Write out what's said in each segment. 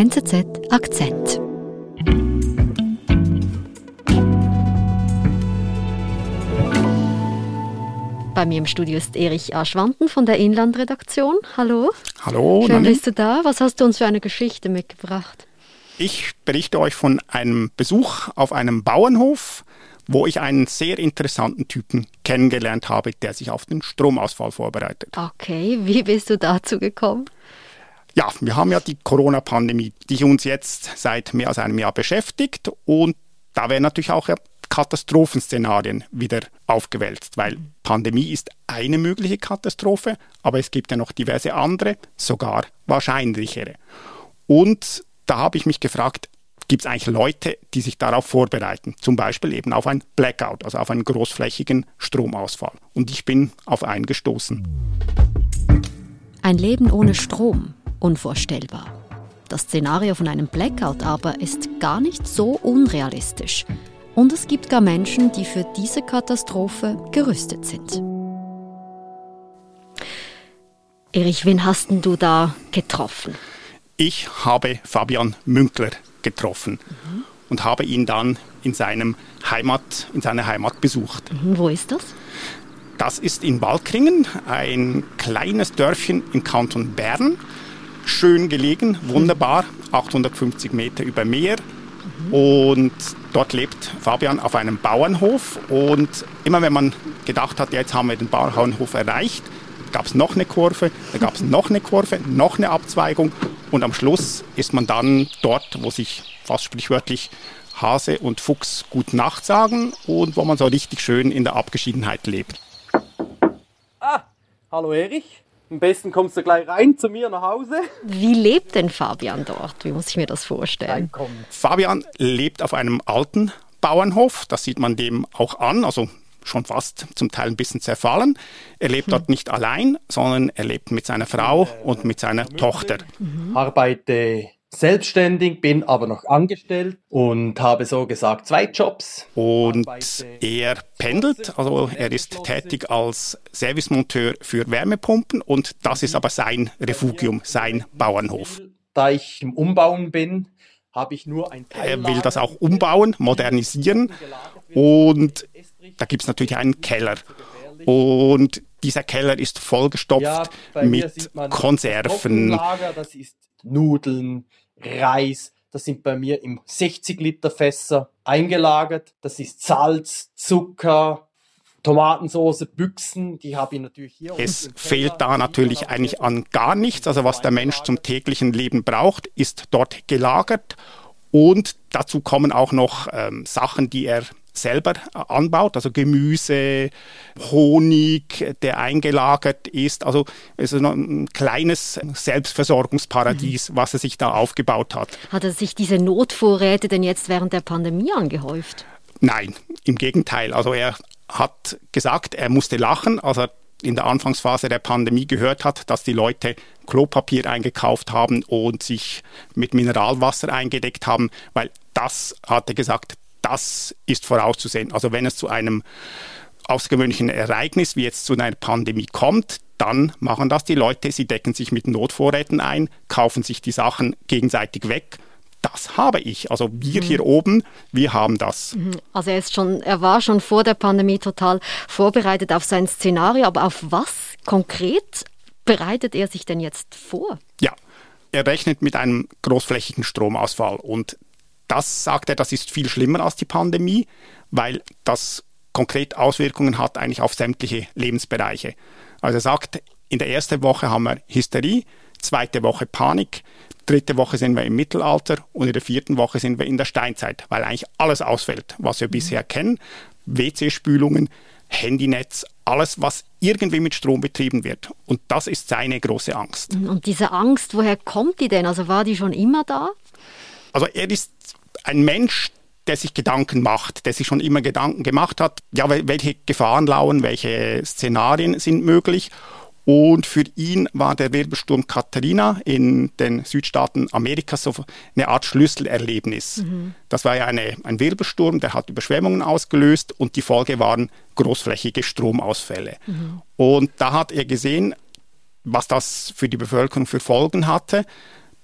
NZZ Akzent. Bei mir im Studio ist Erich Aschwanten von der Inlandredaktion. Hallo. Hallo. Schön bist du da. Was hast du uns für eine Geschichte mitgebracht? Ich berichte euch von einem Besuch auf einem Bauernhof, wo ich einen sehr interessanten Typen kennengelernt habe, der sich auf den Stromausfall vorbereitet. Okay, wie bist du dazu gekommen? Ja, wir haben ja die Corona-Pandemie, die uns jetzt seit mehr als einem Jahr beschäftigt und da werden natürlich auch Katastrophenszenarien wieder aufgewälzt, weil Pandemie ist eine mögliche Katastrophe, aber es gibt ja noch diverse andere, sogar wahrscheinlichere. Und da habe ich mich gefragt, gibt es eigentlich Leute, die sich darauf vorbereiten, zum Beispiel eben auf ein Blackout, also auf einen großflächigen Stromausfall. Und ich bin auf einen gestoßen. Ein Leben ohne Strom, unvorstellbar. Das Szenario von einem Blackout aber ist gar nicht so unrealistisch. Und es gibt gar Menschen, die für diese Katastrophe gerüstet sind. Erich, wen hast du da getroffen? Ich habe Fabian Münkler getroffen mhm. und habe ihn dann in, seinem Heimat, in seiner Heimat besucht. Mhm, wo ist das? Das ist in Walkringen, ein kleines Dörfchen im Kanton Bern. Schön gelegen, wunderbar, 850 Meter über Meer. Und dort lebt Fabian auf einem Bauernhof. Und immer wenn man gedacht hat, jetzt haben wir den Bauernhof erreicht, gab es noch eine Kurve, da gab es noch eine Kurve, noch eine Abzweigung und am Schluss ist man dann dort, wo sich fast sprichwörtlich Hase und Fuchs gut Nacht sagen und wo man so richtig schön in der Abgeschiedenheit lebt. Ah, hallo Erich. Am besten kommst du gleich rein zu mir nach Hause. Wie lebt denn Fabian dort? Wie muss ich mir das vorstellen? Fabian lebt auf einem alten Bauernhof. Das sieht man dem auch an. Also schon fast zum Teil ein bisschen zerfallen. Er lebt hm. dort nicht allein, sondern er lebt mit seiner Frau und mit seiner Tochter. Mhm. Arbeite selbstständig, bin aber noch angestellt und habe so gesagt zwei Jobs. Und er pendelt, also er ist tätig als Servicemonteur für Wärmepumpen und das ist aber sein Refugium, sein Bauernhof. Da ich im Umbauen bin, habe ich nur ein Teil. Er will das auch umbauen, modernisieren und da gibt es natürlich einen Keller. Und dieser Keller ist vollgestopft ja, mit Konserven. Das ist Nudeln, Reis. Das sind bei mir im 60 Liter Fässer eingelagert. Das ist Salz, Zucker, Tomatensauce, Büchsen, die habe ich natürlich hier. Es fehlt da natürlich eigentlich an gar nichts. Also was der Mensch zum täglichen Leben braucht, ist dort gelagert. Und dazu kommen auch noch ähm, Sachen, die er selber anbaut, also Gemüse, Honig, der eingelagert ist. Also es ist ein kleines Selbstversorgungsparadies, mhm. was er sich da aufgebaut hat. Hat er sich diese Notvorräte denn jetzt während der Pandemie angehäuft? Nein, im Gegenteil. Also er hat gesagt, er musste lachen, als er in der Anfangsphase der Pandemie gehört hat, dass die Leute Klopapier eingekauft haben und sich mit Mineralwasser eingedeckt haben, weil das, hat er gesagt, das ist vorauszusehen. Also wenn es zu einem außergewöhnlichen Ereignis wie jetzt zu einer Pandemie kommt, dann machen das die Leute. Sie decken sich mit Notvorräten ein, kaufen sich die Sachen gegenseitig weg. Das habe ich. Also wir mhm. hier oben, wir haben das. Mhm. Also er ist schon, er war schon vor der Pandemie total vorbereitet auf sein Szenario, aber auf was konkret bereitet er sich denn jetzt vor? Ja, er rechnet mit einem großflächigen Stromausfall und das sagt er, das ist viel schlimmer als die Pandemie, weil das konkret Auswirkungen hat eigentlich auf sämtliche Lebensbereiche. Also er sagt, in der ersten Woche haben wir Hysterie, zweite Woche Panik, dritte Woche sind wir im Mittelalter und in der vierten Woche sind wir in der Steinzeit, weil eigentlich alles ausfällt, was wir mhm. bisher kennen. WC-Spülungen, Handynetz, alles, was irgendwie mit Strom betrieben wird. Und das ist seine große Angst. Und diese Angst, woher kommt die denn? Also war die schon immer da? Also er ist ein Mensch, der sich Gedanken macht, der sich schon immer Gedanken gemacht hat, ja, welche Gefahren lauern, welche Szenarien sind möglich. Und für ihn war der Wirbelsturm Katharina in den Südstaaten Amerikas so eine Art Schlüsselerlebnis. Mhm. Das war ja eine, ein Wirbelsturm, der hat Überschwemmungen ausgelöst und die Folge waren großflächige Stromausfälle. Mhm. Und da hat er gesehen, was das für die Bevölkerung für Folgen hatte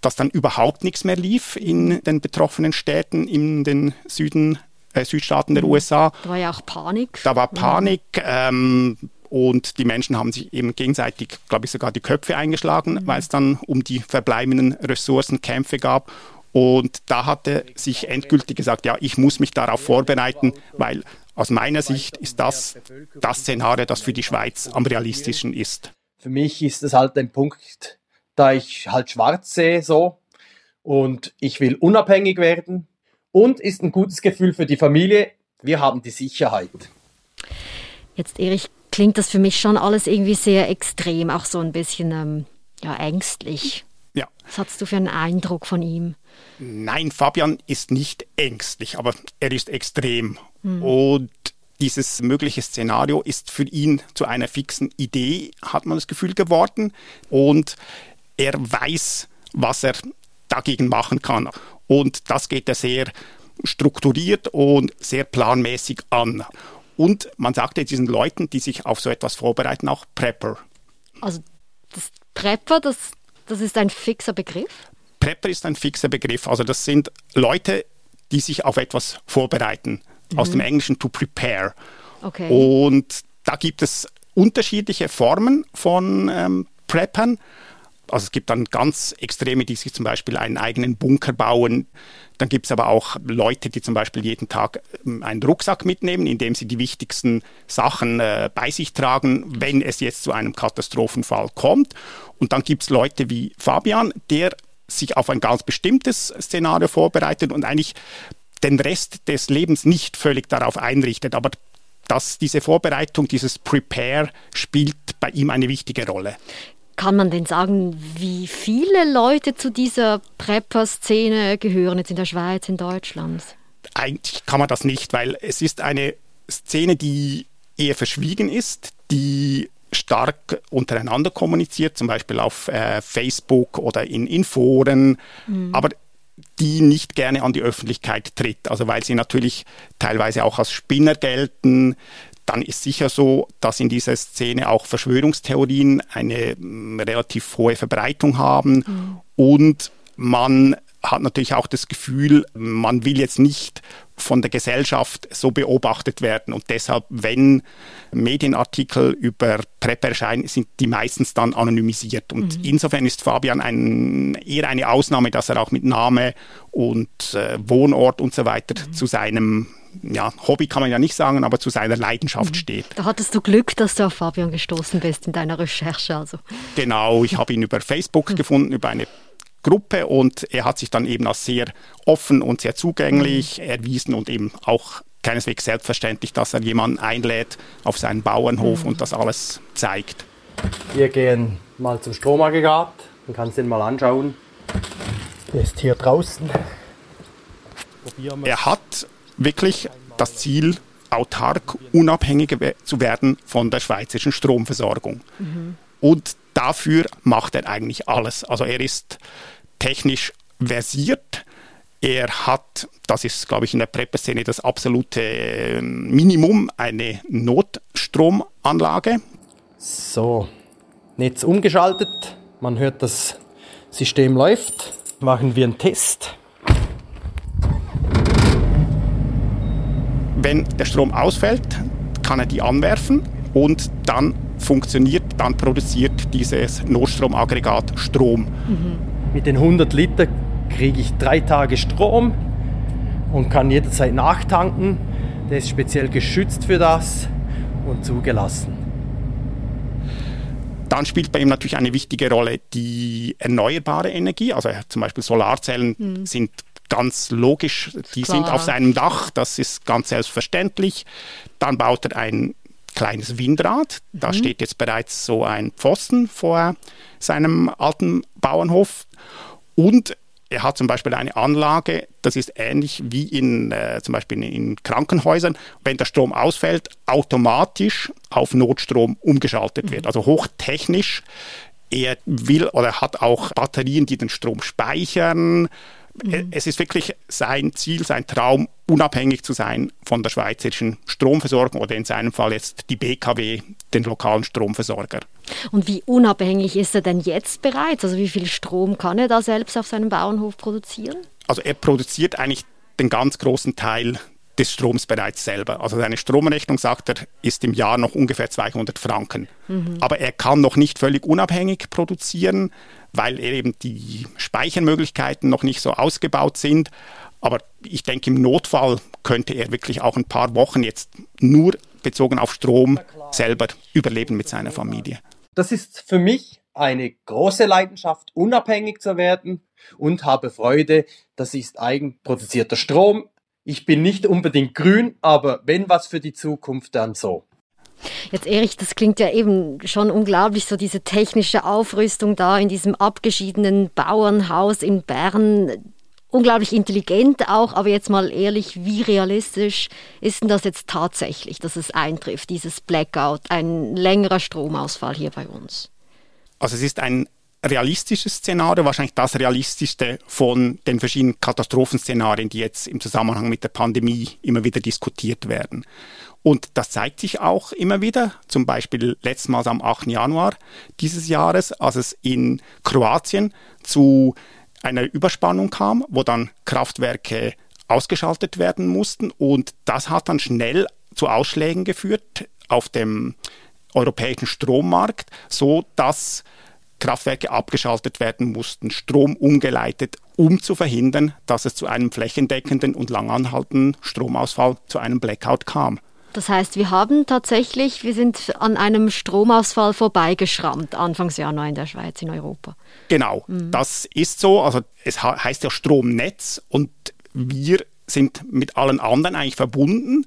dass dann überhaupt nichts mehr lief in den betroffenen Städten in den Süden, äh, Südstaaten der mhm. USA. Da war ja auch Panik. Da war Panik. Ähm, und die Menschen haben sich eben gegenseitig, glaube ich, sogar die Köpfe eingeschlagen, mhm. weil es dann um die verbleibenden Ressourcen Kämpfe gab. Und da hatte sich endgültig gesagt, ja, ich muss mich darauf vorbereiten, weil aus meiner Sicht ist das das Szenario, das für die Schweiz am realistischen ist. Für mich ist es halt ein Punkt, da ich halt schwarz sehe so und ich will unabhängig werden und ist ein gutes Gefühl für die Familie. Wir haben die Sicherheit. Jetzt, Erich, klingt das für mich schon alles irgendwie sehr extrem, auch so ein bisschen ähm, ja, ängstlich. Ja. Was hast du für einen Eindruck von ihm? Nein, Fabian ist nicht ängstlich, aber er ist extrem. Mhm. Und dieses mögliche Szenario ist für ihn zu einer fixen Idee, hat man das Gefühl geworden. Und er weiß, was er dagegen machen kann. Und das geht er sehr strukturiert und sehr planmäßig an. Und man sagt jetzt diesen Leuten, die sich auf so etwas vorbereiten, auch Prepper. Also das Prepper, das, das ist ein fixer Begriff? Prepper ist ein fixer Begriff. Also das sind Leute, die sich auf etwas vorbereiten. Mhm. Aus dem Englischen to prepare. Okay. Und da gibt es unterschiedliche Formen von ähm, Preppern. Also es gibt dann ganz Extreme, die sich zum Beispiel einen eigenen Bunker bauen. Dann gibt es aber auch Leute, die zum Beispiel jeden Tag ähm, einen Rucksack mitnehmen, in dem sie die wichtigsten Sachen äh, bei sich tragen, wenn es jetzt zu einem Katastrophenfall kommt. Und dann gibt es Leute wie Fabian, der sich auf ein ganz bestimmtes Szenario vorbereitet und eigentlich den Rest des Lebens nicht völlig darauf einrichtet. Aber dass diese Vorbereitung, dieses Prepare spielt bei ihm eine wichtige Rolle. Kann man denn sagen, wie viele Leute zu dieser Prepper-Szene gehören jetzt in der Schweiz, in Deutschland? Eigentlich kann man das nicht, weil es ist eine Szene, die eher verschwiegen ist, die stark untereinander kommuniziert, zum Beispiel auf äh, Facebook oder in, in Foren, mhm. aber die nicht gerne an die Öffentlichkeit tritt. Also weil sie natürlich teilweise auch als Spinner gelten, dann ist sicher so, dass in dieser Szene auch Verschwörungstheorien eine mm, relativ hohe Verbreitung haben mhm. und man hat natürlich auch das Gefühl, man will jetzt nicht von der Gesellschaft so beobachtet werden. Und deshalb, wenn Medienartikel über PrEP erscheinen, sind die meistens dann anonymisiert. Und mhm. insofern ist Fabian ein, eher eine Ausnahme, dass er auch mit Name und äh, Wohnort und so weiter mhm. zu seinem ja, Hobby kann man ja nicht sagen, aber zu seiner Leidenschaft mhm. steht. Da hattest du Glück, dass du auf Fabian gestoßen bist in deiner Recherche. Also. Genau, ich habe ihn über Facebook mhm. gefunden, über eine Gruppe und er hat sich dann eben als sehr offen und sehr zugänglich mhm. erwiesen und eben auch keineswegs selbstverständlich, dass er jemanden einlädt auf seinen Bauernhof mhm. und das alles zeigt. Wir gehen mal zum Stromaggregat, man kann es den mal anschauen. Der ist hier draußen. Er hat wirklich das Ziel, autark, unabhängig zu werden von der schweizerischen Stromversorgung. Mhm. Und dafür macht er eigentlich alles. Also er ist technisch versiert. Er hat, das ist, glaube ich, in der Prepper-Szene das absolute ähm, Minimum, eine Notstromanlage. So, Netz umgeschaltet. Man hört, das System läuft. Machen wir einen Test. Wenn der Strom ausfällt, kann er die anwerfen und dann funktioniert, dann produziert dieses Notstromaggregat Strom. Mhm. Mit den 100 Liter kriege ich drei Tage Strom und kann jederzeit nachtanken. Der ist speziell geschützt für das und zugelassen. Dann spielt bei ihm natürlich eine wichtige Rolle die erneuerbare Energie. Also zum Beispiel Solarzellen mhm. sind ganz logisch, die Klar. sind auf seinem Dach, das ist ganz selbstverständlich. Dann baut er ein kleines Windrad, da mhm. steht jetzt bereits so ein Pfosten vor seinem alten Bauernhof und er hat zum Beispiel eine Anlage, das ist ähnlich wie in äh, zum Beispiel in Krankenhäusern, wenn der Strom ausfällt, automatisch auf Notstrom umgeschaltet wird. Mhm. Also hochtechnisch. Er will oder hat auch Batterien, die den Strom speichern mhm. es ist wirklich sein Ziel, sein Traum, unabhängig zu sein von der schweizerischen Stromversorgung oder in seinem Fall jetzt die BKW, den lokalen Stromversorger. Und wie unabhängig ist er denn jetzt bereits? Also wie viel Strom kann er da selbst auf seinem Bauernhof produzieren? Also er produziert eigentlich den ganz großen Teil des Stroms bereits selber. Also seine Stromrechnung, sagt er, ist im Jahr noch ungefähr 200 Franken. Mhm. Aber er kann noch nicht völlig unabhängig produzieren, weil eben die Speichermöglichkeiten noch nicht so ausgebaut sind. Aber ich denke, im Notfall könnte er wirklich auch ein paar Wochen jetzt nur bezogen auf Strom selber überleben mit seiner Familie. Das ist für mich eine große Leidenschaft, unabhängig zu werden und habe Freude. Das ist eigenproduzierter Strom. Ich bin nicht unbedingt grün, aber wenn was für die Zukunft, dann so. Jetzt Erich, das klingt ja eben schon unglaublich, so diese technische Aufrüstung da in diesem abgeschiedenen Bauernhaus in Bern. Unglaublich intelligent auch, aber jetzt mal ehrlich, wie realistisch ist denn das jetzt tatsächlich, dass es eintrifft, dieses Blackout, ein längerer Stromausfall hier bei uns? Also es ist ein realistisches Szenario, wahrscheinlich das realistischste von den verschiedenen Katastrophenszenarien, die jetzt im Zusammenhang mit der Pandemie immer wieder diskutiert werden. Und das zeigt sich auch immer wieder, zum Beispiel letztmals am 8. Januar dieses Jahres, als es in Kroatien zu einer Überspannung kam, wo dann Kraftwerke ausgeschaltet werden mussten. Und das hat dann schnell zu Ausschlägen geführt auf dem europäischen Strommarkt, so dass Kraftwerke abgeschaltet werden mussten, Strom umgeleitet, um zu verhindern, dass es zu einem flächendeckenden und langanhaltenden Stromausfall, zu einem Blackout kam. Das heißt, wir haben tatsächlich, wir sind an einem Stromausfall vorbeigeschrammt, Anfangs Januar in der Schweiz, in Europa. Genau, mhm. das ist so. Also es heißt ja Stromnetz und wir sind mit allen anderen eigentlich verbunden.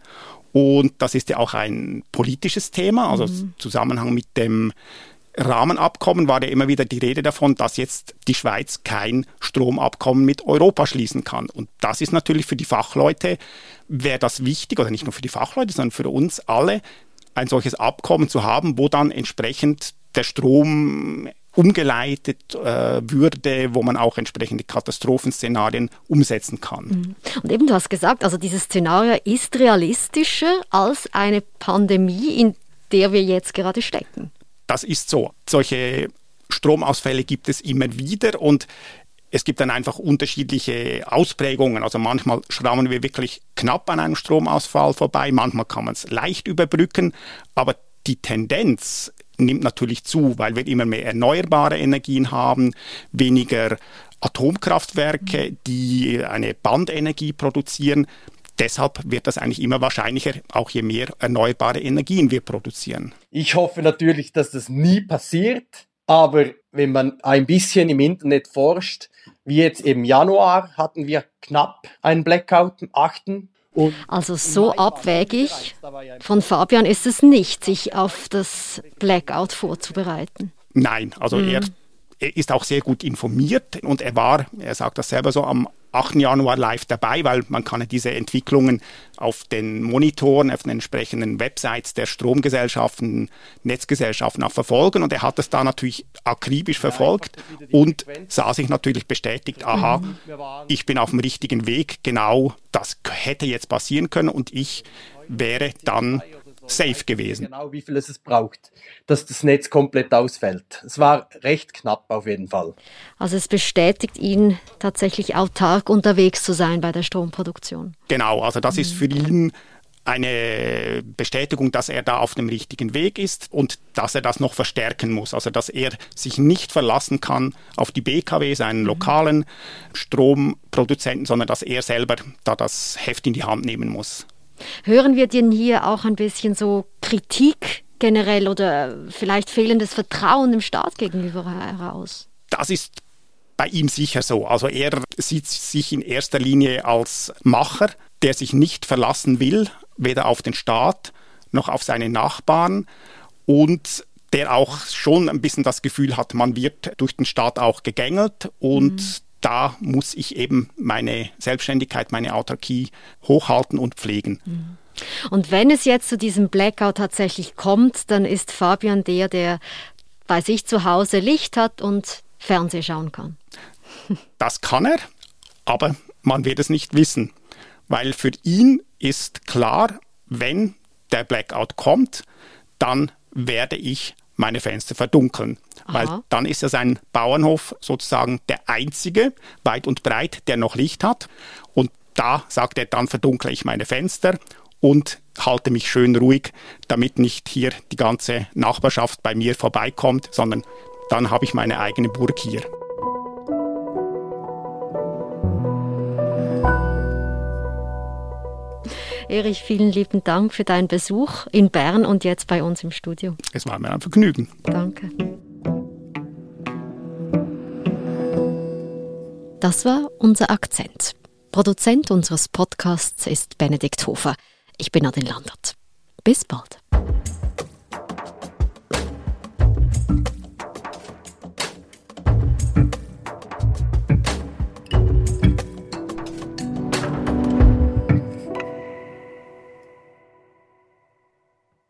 Und das ist ja auch ein politisches Thema, also mhm. Zusammenhang mit dem Rahmenabkommen war ja immer wieder die Rede davon, dass jetzt die Schweiz kein Stromabkommen mit Europa schließen kann. Und das ist natürlich für die Fachleute, wäre das wichtig, oder nicht nur für die Fachleute, sondern für uns alle, ein solches Abkommen zu haben, wo dann entsprechend der Strom umgeleitet äh, würde, wo man auch entsprechende Katastrophenszenarien umsetzen kann. Mhm. Und eben, du hast gesagt, also dieses Szenario ist realistischer als eine Pandemie, in der wir jetzt gerade stecken. Das ist so. Solche Stromausfälle gibt es immer wieder und es gibt dann einfach unterschiedliche Ausprägungen. Also manchmal schrammen wir wirklich knapp an einem Stromausfall vorbei, manchmal kann man es leicht überbrücken, aber die Tendenz nimmt natürlich zu, weil wir immer mehr erneuerbare Energien haben, weniger Atomkraftwerke, die eine Bandenergie produzieren deshalb wird das eigentlich immer wahrscheinlicher, auch je mehr erneuerbare Energien wir produzieren. Ich hoffe natürlich, dass das nie passiert, aber wenn man ein bisschen im Internet forscht, wie jetzt im Januar hatten wir knapp einen Blackout am 8. Und also so abwägig von Fabian ist es nicht, sich auf das Blackout vorzubereiten. Nein, also mhm. er, er ist auch sehr gut informiert und er war, er sagt das selber so, am 8. Januar live dabei, weil man kann ja diese Entwicklungen auf den Monitoren, auf den entsprechenden Websites der Stromgesellschaften, Netzgesellschaften auch verfolgen. Und er hat es da natürlich akribisch verfolgt und sah sich natürlich bestätigt, aha, ich bin auf dem richtigen Weg, genau das hätte jetzt passieren können und ich wäre dann safe gewesen. Genau wie viel es braucht, dass das Netz komplett ausfällt. Es war recht knapp auf jeden Fall. Also es bestätigt ihn tatsächlich autark unterwegs zu sein bei der Stromproduktion. Genau, also das ist für ihn eine Bestätigung, dass er da auf dem richtigen Weg ist und dass er das noch verstärken muss. Also dass er sich nicht verlassen kann auf die BKW, seinen mhm. lokalen Stromproduzenten, sondern dass er selber da das Heft in die Hand nehmen muss. Hören wir denn hier auch ein bisschen so Kritik generell oder vielleicht fehlendes Vertrauen dem Staat gegenüber heraus? Das ist bei ihm sicher so. Also er sieht sich in erster Linie als Macher, der sich nicht verlassen will, weder auf den Staat noch auf seine Nachbarn und der auch schon ein bisschen das Gefühl hat, man wird durch den Staat auch gegängelt und mhm da muss ich eben meine Selbstständigkeit, meine Autarkie hochhalten und pflegen. Mhm. Und wenn es jetzt zu diesem Blackout tatsächlich kommt, dann ist Fabian der, der bei sich zu Hause Licht hat und Fernseh schauen kann. Das kann er. aber man wird es nicht wissen, weil für ihn ist klar, wenn der Blackout kommt, dann werde ich meine Fenster verdunkeln. Aha. Weil dann ist ja sein Bauernhof sozusagen der einzige, weit und breit, der noch Licht hat. Und da sagt er, dann verdunkle ich meine Fenster und halte mich schön ruhig, damit nicht hier die ganze Nachbarschaft bei mir vorbeikommt, sondern dann habe ich meine eigene Burg hier. Erich, vielen lieben Dank für deinen Besuch in Bern und jetzt bei uns im Studio. Es war mir ein Vergnügen. Danke. Das war unser Akzent. Produzent unseres Podcasts ist Benedikt Hofer. Ich bin Adin Landert. Bis bald.